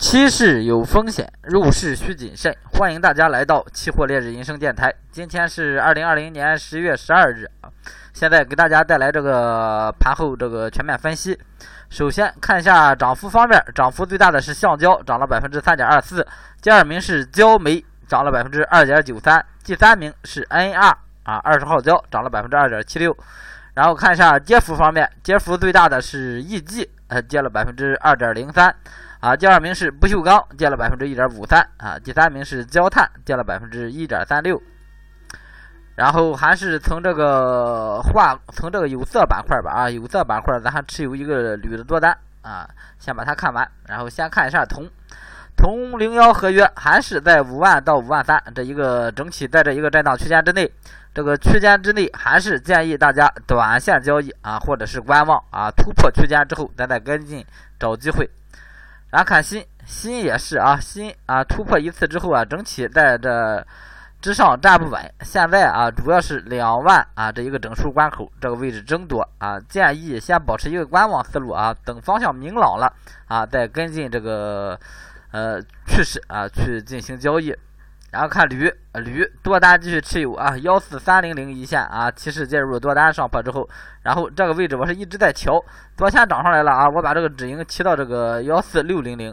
期市有风险，入市需谨慎。欢迎大家来到期货烈日银声电台。今天是二零二零年十月十二日啊，现在给大家带来这个盘后这个全面分析。首先看一下涨幅方面，涨幅最大的是橡胶，涨了百分之三点二四；第二名是焦煤，涨了百分之二点九三；第三名是 NR 啊，二十号胶，涨了百分之二点七六。然后看一下跌幅方面，跌幅最大的是 EG，呃，跌了百分之二点零三。啊，第二名是不锈钢，跌了百分之一点五三啊。第三名是焦炭，跌了百分之一点三六。然后还是从这个化，从这个有色板块吧啊，有色板块咱还持有一个铝的多单啊，先把它看完。然后先看一下铜，铜零幺合约还是在五万到五万三这一个整体在这一个震荡区间之内，这个区间之内还是建议大家短线交易啊，或者是观望啊，突破区间之后咱再跟进找机会。然后看新新也是啊，新啊突破一次之后啊，整体在这之上站不稳。现在啊，主要是两万啊这一个整数关口这个位置争夺啊，建议先保持一个观望思路啊，等方向明朗了啊，再跟进这个呃趋势啊去进行交易。然后看铝，铝多单继续持有啊，幺四三零零一线啊，提示介入多单上破之后，然后这个位置我是一直在调，昨天涨上来了啊，我把这个止盈提到这个幺四六零零，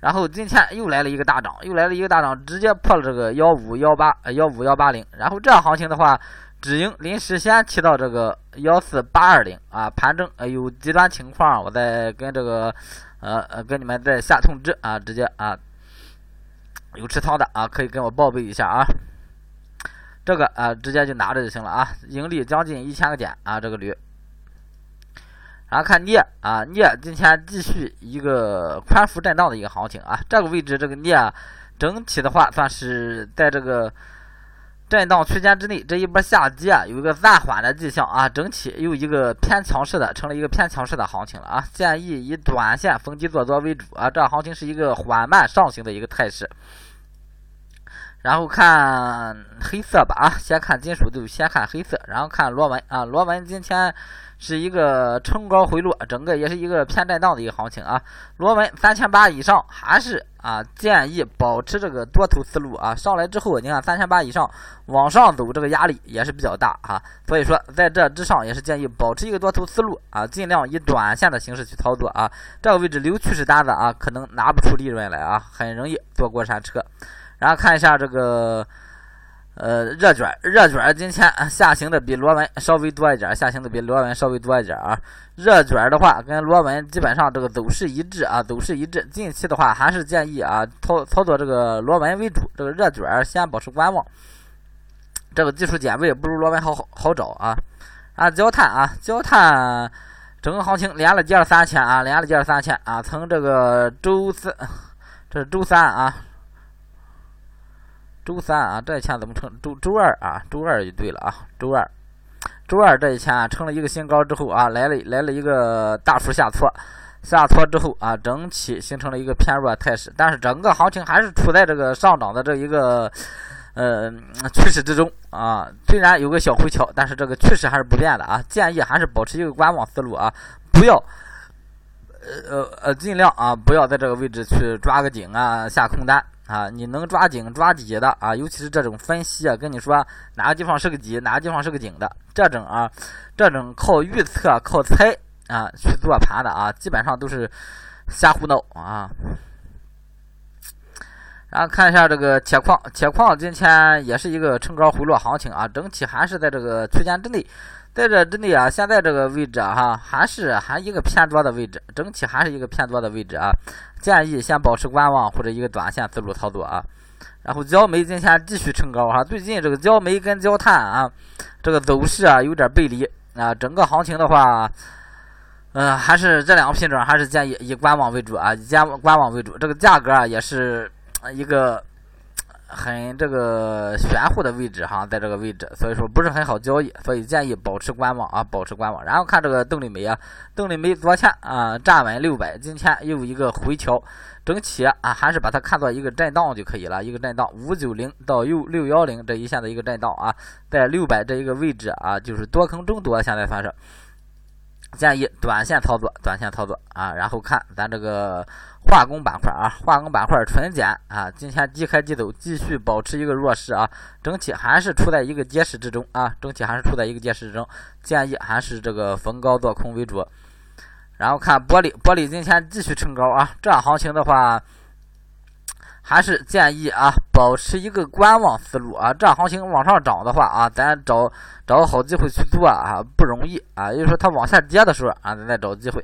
然后今天又来了一个大涨，又来了一个大涨，直接破了这个幺五幺八幺五幺八零，然后这样行情的话，止盈临时先提到这个幺四八二零啊，盘中呃有极端情况，我再跟这个呃呃跟你们再下通知啊，直接啊。有持仓的啊，可以跟我报备一下啊。这个啊，直接就拿着就行了啊。盈利将近一千个点啊，这个铝。然后看镍啊，镍今天继续一个宽幅震荡的一个行情啊。这个位置这个镍整体的话算是在这个。震荡区间之内，这一波下跌啊，有一个暂缓的迹象啊，整体又一个偏强势的，成了一个偏强势的行情了啊。建议以短线逢低做多为主啊，这行情是一个缓慢上行的一个态势。然后看黑色吧啊，先看金属就先看黑色，然后看螺纹啊，螺纹今天。是一个冲高回落，整个也是一个偏震荡的一个行情啊。螺纹三千八以上，还是啊建议保持这个多头思路啊。上来之后，你看三千八以上往上走，这个压力也是比较大啊。所以说，在这之上也是建议保持一个多头思路啊，尽量以短线的形式去操作啊。这个位置留趋势单子啊，可能拿不出利润来啊，很容易坐过山车。然后看一下这个。呃，热卷热卷今天下行的比螺纹稍微多一点，下行的比螺纹稍微多一点啊。热卷的话跟螺纹基本上这个走势一致啊，走势一致。近期的话还是建议啊操操作这个螺纹为主，这个热卷先保持观望。这个技术点位不如螺纹好好好找啊。啊，焦炭啊，焦炭整个行情连了第二三千啊，连了第二三千啊，从这个周四，这是周三啊。周三啊，这一天怎么成周周二啊？周二就对了啊，周二，周二这一天啊，成了一个新高之后啊，来了来了一个大幅下挫，下挫之后啊，整体形成了一个偏弱态势，但是整个行情还是处在这个上涨的这一个呃趋势之中啊。虽然有个小回调，但是这个趋势还是不变的啊。建议还是保持一个观望思路啊，不要呃呃呃尽量啊，不要在这个位置去抓个顶啊，下空单。啊，你能抓紧抓底的啊，尤其是这种分析啊，跟你说哪个地方是个底，哪个地方是个顶的，这种啊，这种靠预测、靠猜啊去做盘的啊，基本上都是瞎胡闹啊。啊看一下这个铁矿，铁矿今天也是一个冲高回落行情啊，整体还是在这个区间之内。在这之内啊，现在这个位置哈，还是还一个偏多的位置，整体还是一个偏多的位置啊。建议先保持观望或者一个短线思路操作啊。然后焦煤今天继续冲高哈，最近这个焦煤跟焦炭啊，这个走势啊有点背离啊。整个行情的话，嗯，还是这两个品种还是建议以观望为主啊，以观观望为主。这个价格啊也是一个。很这个玄乎的位置哈，在这个位置，所以说不是很好交易，所以建议保持观望啊，保持观望。然后看这个邓丽梅啊，邓丽梅昨天啊站稳六百，今天又一个回调，整体啊还是把它看作一个震荡就可以了，一个震荡五九零到六六幺零这一线的一个震荡啊，在六百这一个位置啊，就是多空争夺，现在算是。建议短线操作，短线操作啊。然后看咱这个化工板块啊，化工板块纯碱啊，今天低开低走，继续保持一个弱势啊，整体还是处在一个跌势之中啊，整体还是处在一个跌势之中，建议还是这个逢高做空为主。然后看玻璃，玻璃今天继续冲高啊，这样行情的话。还是建议啊，保持一个观望思路啊。这行情往上涨的话啊，咱找找个好机会去做啊，不容易啊。也就是说，它往下跌的时候啊，咱再找机会。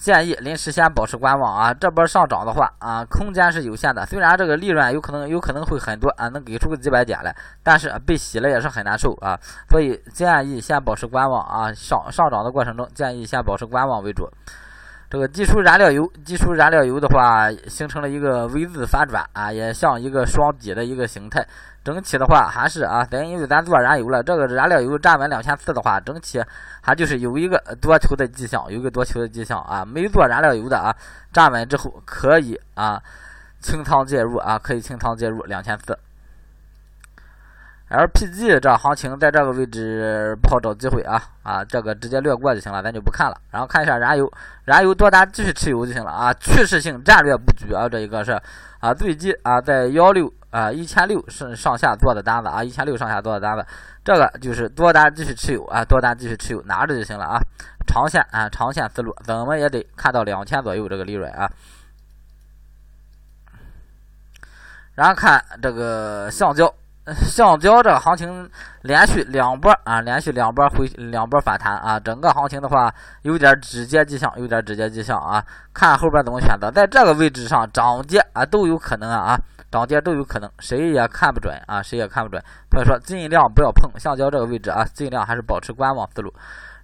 建议临时先保持观望啊。这波上涨的话啊，空间是有限的。虽然这个利润有可能有可能会很多啊，能给出个几百点来，但是被洗了也是很难受啊。所以建议先保持观望啊。上上涨的过程中，建议先保持观望为主。这个基础燃料油，基础燃料油的话，形成了一个 V 字反转啊，也像一个双底的一个形态。整体的话，还是啊，咱因为咱做燃油了，这个燃料油站稳两千四的话，整体还就是有一个多头的迹象，有一个多头的迹象啊。没做燃料油的啊，站稳之后可以啊清仓介入啊，可以清仓介入两千四。LPG 这行情在这个位置不好找机会啊啊，这个直接略过就行了，咱就不看了。然后看一下燃油，燃油多单继续持有就行了啊，趋势性战略布局啊，这一个是啊，最低啊在幺六啊一千六是上下做的单子啊，一千六上下做的单子，这个就是多单继续持有啊，多单继续持有拿着就行了啊，长线啊长线思路怎么也得看到两千左右这个利润啊。然后看这个橡胶。橡胶这个行情连续两波啊，连续两波回两波反弹啊，整个行情的话有点止跌迹象，有点止跌迹象啊。看后边怎么选择，在这个位置上涨跌啊都有可能啊，涨跌都有可能，谁也看不准啊，谁也看不准。所以说尽量不要碰橡胶这个位置啊，尽量还是保持观望思路。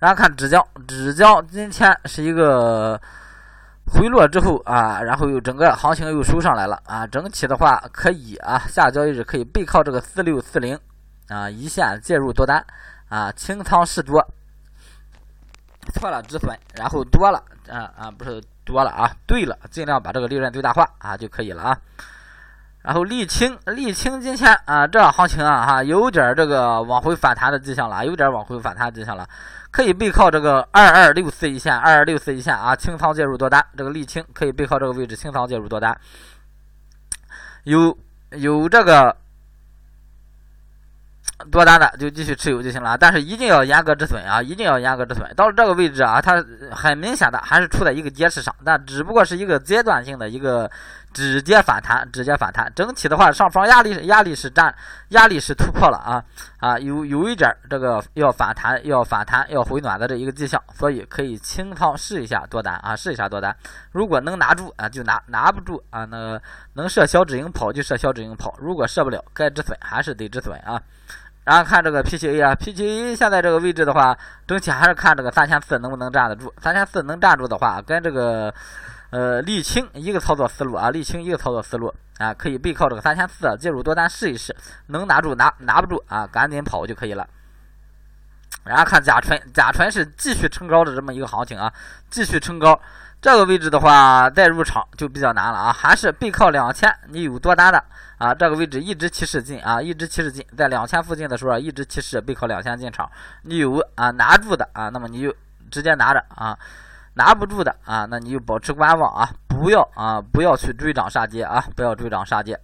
然后看纸浆，纸浆今天是一个。回落之后啊，然后又整个行情又收上来了啊，整体的话可以啊，下交易日可以背靠这个四六四零啊一线介入多单啊，清仓试多，错了止损，然后多了啊啊不是多了啊，对了，尽量把这个利润最大化啊就可以了啊。然后沥青，沥青今天啊这行情啊哈有点这个往回反弹的迹象了，有点往回反弹迹象了。可以背靠这个二二六四一线，二二六四一线啊，清仓介入多单。这个沥青可以背靠这个位置清仓介入多单，有有这个多单的就继续持有就行了，但是一定要严格止损啊，一定要严格止损。到了这个位置啊，它很明显的还是处在一个跌势上，但只不过是一个阶段性的一个。直接反弹，直接反弹。整体的话，上方压力压力是占，压力是突破了啊啊，有有一点这个要反弹，要反弹，要回暖的这一个迹象，所以可以清仓试一下多单啊，试一下多单。如果能拿住啊，就拿；拿不住啊，那能设小止盈跑就设小止盈跑。如果设不了，该止损还是得止损啊。然后看这个 P 七 A 啊，P 七 A 现在这个位置的话，整体还是看这个三千四能不能站得住。三千四能站住的话，跟这个。呃，沥青一个操作思路啊，沥青一个操作思路啊，可以背靠这个三千四介入多单试一试，能拿住拿拿不住啊，赶紧跑就可以了。然后看甲醇，甲醇是继续冲高的这么一个行情啊，继续冲高，这个位置的话再入场就比较难了啊，还是背靠两千，你有多单的啊，这个位置一直起势进啊，一直起势进，在两千附近的时候一直起势背靠两千进场，你有啊拿住的啊，那么你就直接拿着啊。拿不住的啊，那你就保持观望啊，不要啊，不要去追涨杀跌啊，不要追涨杀跌。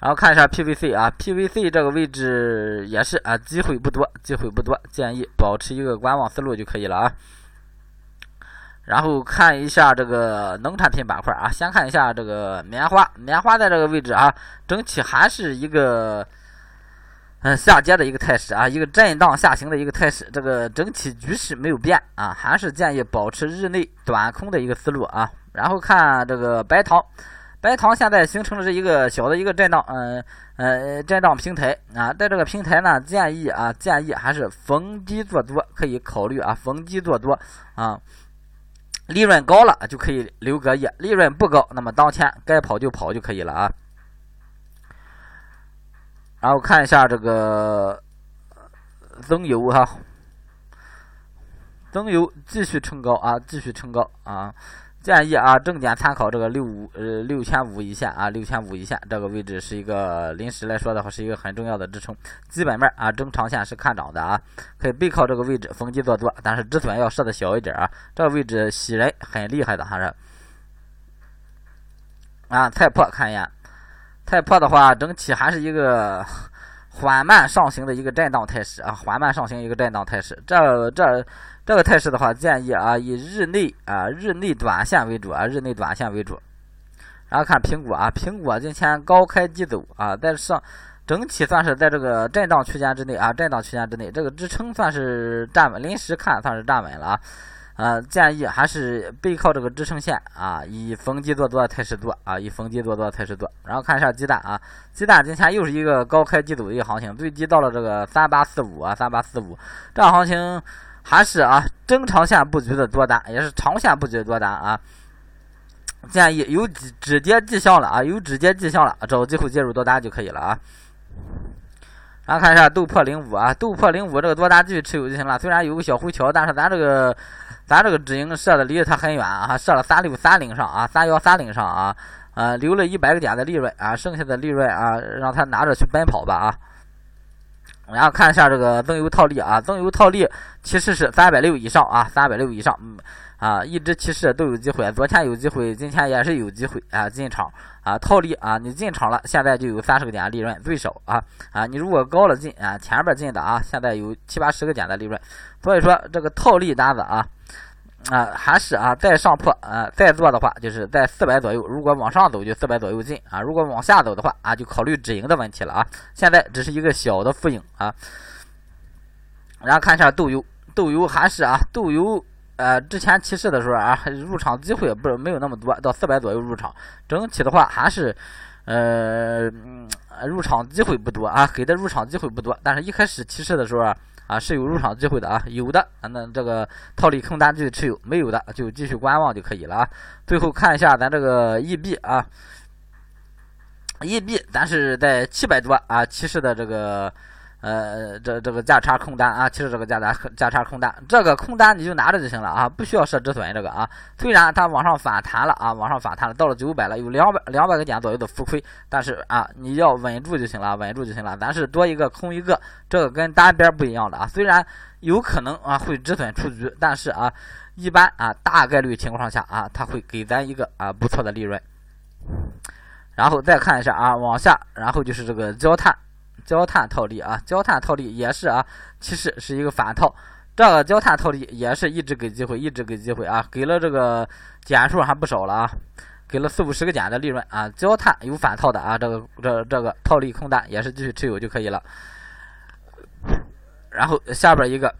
然后看一下 PVC 啊，PVC 这个位置也是啊，机会不多，机会不多，建议保持一个观望思路就可以了啊。然后看一下这个农产品板块啊，先看一下这个棉花，棉花在这个位置啊，整体还是一个。嗯，下跌的一个态势啊，一个震荡下行的一个态势，这个整体局势没有变啊，还是建议保持日内短空的一个思路啊。然后看这个白糖，白糖现在形成了这一个小的一个震荡，嗯呃震荡平台啊，在这个平台呢，建议啊建议还是逢低做多，可以考虑啊逢低做多啊，利润高了就可以留隔夜，利润不高，那么当天该跑就跑就可以了啊。然后看一下这个增油哈，增油继续冲高啊，继续冲高啊！建议啊，重点参考这个六五呃六千五一线啊，六千五一线这个位置是一个临时来说的话是一个很重要的支撑，基本面啊中长线是看涨的啊，可以背靠这个位置逢低做多，但是止损要设的小一点啊，这个位置洗人很厉害的还是啊，菜粕看一眼，菜粕的话整体还是一个缓慢上行的一个震荡态势啊，缓慢上行一个震荡态势，这这。这个态势的话，建议啊以日内啊日内短线为主啊日内短线为主。然后看苹果啊，苹果今天高开低走啊，在上整体算是在这个震荡区间之内啊，震荡区间之内，这个支撑算是站稳，临时看算是站稳了啊。呃，建议还是背靠这个支撑线啊，以逢低做多的态势做啊，以逢低做多的态势做。然后看一下鸡蛋啊，鸡蛋今天又是一个高开低走的一个行情，最低到了这个三八四五啊，三八四五，这行情。还是啊，中长线布局的多单，也是长线布局的多单啊。建议有止止跌迹象了啊，有止跌迹象了，找机会介入多单就可以了啊。然后看一下豆粕零五啊，豆粕零五这个多单继续持有就行了。虽然有个小回调，但是咱这个咱这个止盈设的离它很远啊，设了三六三零上啊，三幺三零上啊，呃，留了一百个点的利润啊，剩下的利润啊，让他拿着去奔跑吧啊。然后看一下这个增油套利啊，增油套利其实是三百六以上啊，三百六以上，嗯啊，一直其实都有机会，昨天有机会，今天也是有机会啊，进场啊，套利啊，你进场了，现在就有三十个点利润最少啊啊，你如果高了进啊，前边进的啊，现在有七八十个点的利润，所以说这个套利单子啊。啊，还是啊，再上破啊，再做的话，就是在四百左右。如果往上走，就四百左右进啊；如果往下走的话啊，就考虑止盈的问题了啊。现在只是一个小的浮盈啊。然后看一下豆油，豆油还是啊，豆油呃，之前提示的时候啊，入场机会不是没有那么多，到四百左右入场。整体的话还是呃，入场机会不多啊，给的入场机会不多。但是一开始提示的时候啊。啊，是有入场机会的啊，有的啊，那这个套利空单继续持有，没有的就继续观望就可以了啊。最后看一下咱这个 E B 啊，E B 咱是在七百多啊，骑士的这个。呃，这这个价差空单啊，其实这个价差价差空单，这个空单你就拿着就行了啊，不需要设止损这个啊。虽然它往上反弹了啊，往上反弹了，到了九百了，有两百两百个点左右的浮亏，但是啊，你要稳住就行了，稳住就行了。咱是多一个空一个，这个跟单边不一样的啊。虽然有可能啊会止损出局，但是啊，一般啊大概率情况下啊，它会给咱一个啊不错的利润。然后再看一下啊，往下，然后就是这个焦炭。焦炭套利啊，焦炭套利也是啊，其实是一个反套。这个焦炭套利也是一直给机会，一直给机会啊，给了这个点数还不少了啊，给了四五十个点的利润啊。焦炭有反套的啊，这个这这个套利空单也是继续持有就可以了。然后下边一个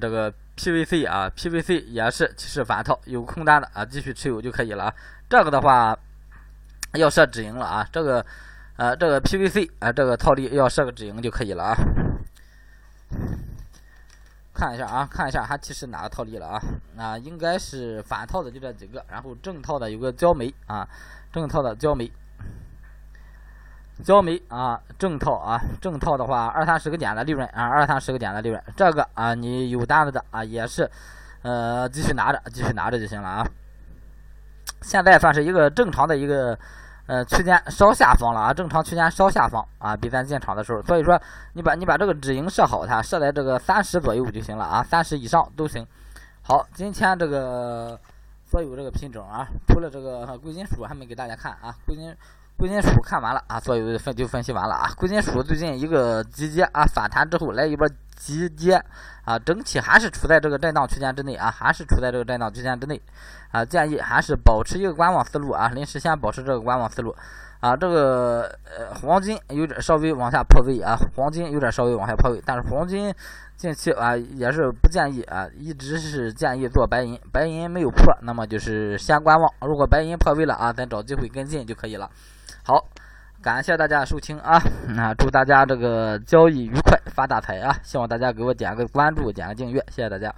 这个 PVC 啊，PVC 也是其实反套有空单的啊，继续持有就可以了啊。这个的话要设止盈了啊，这个。啊，这个 PVC 啊，这个套利要设个止盈就可以了啊。看一下啊，看一下还提示哪个套利了啊？啊，应该是反套的就这几个，然后正套的有个焦煤啊，正套的焦煤，焦煤啊，正套啊，正套的话二三十个点的利润啊，二三十个点的利润，这个啊你有单子的啊也是，呃，继续拿着，继续拿着就行了啊。现在算是一个正常的一个。呃，区间稍下方了啊，正常区间稍下方啊，比咱进场的时候，所以说你把你把这个止盈设好，它设在这个三十左右就行了啊，三十以上都行。好，今天这个所有这个品种啊，除了这个贵金属还没给大家看啊，贵金贵金属看完了啊，所有分就分析完了啊，贵金属最近一个急跌啊，反弹之后来一波急跌啊，整体还是处在这个震荡区间之内啊，还是处在这个震荡区间之内。啊，建议还是保持一个观望思路啊，临时先保持这个观望思路啊。这个呃，黄金有点稍微往下破位啊，黄金有点稍微往下破位，但是黄金近期啊也是不建议啊，一直是建议做白银，白银没有破，那么就是先观望。如果白银破位了啊，咱找机会跟进就可以了。好，感谢大家收听啊，那祝大家这个交易愉快，发大财啊！希望大家给我点个关注，点个订阅，谢谢大家。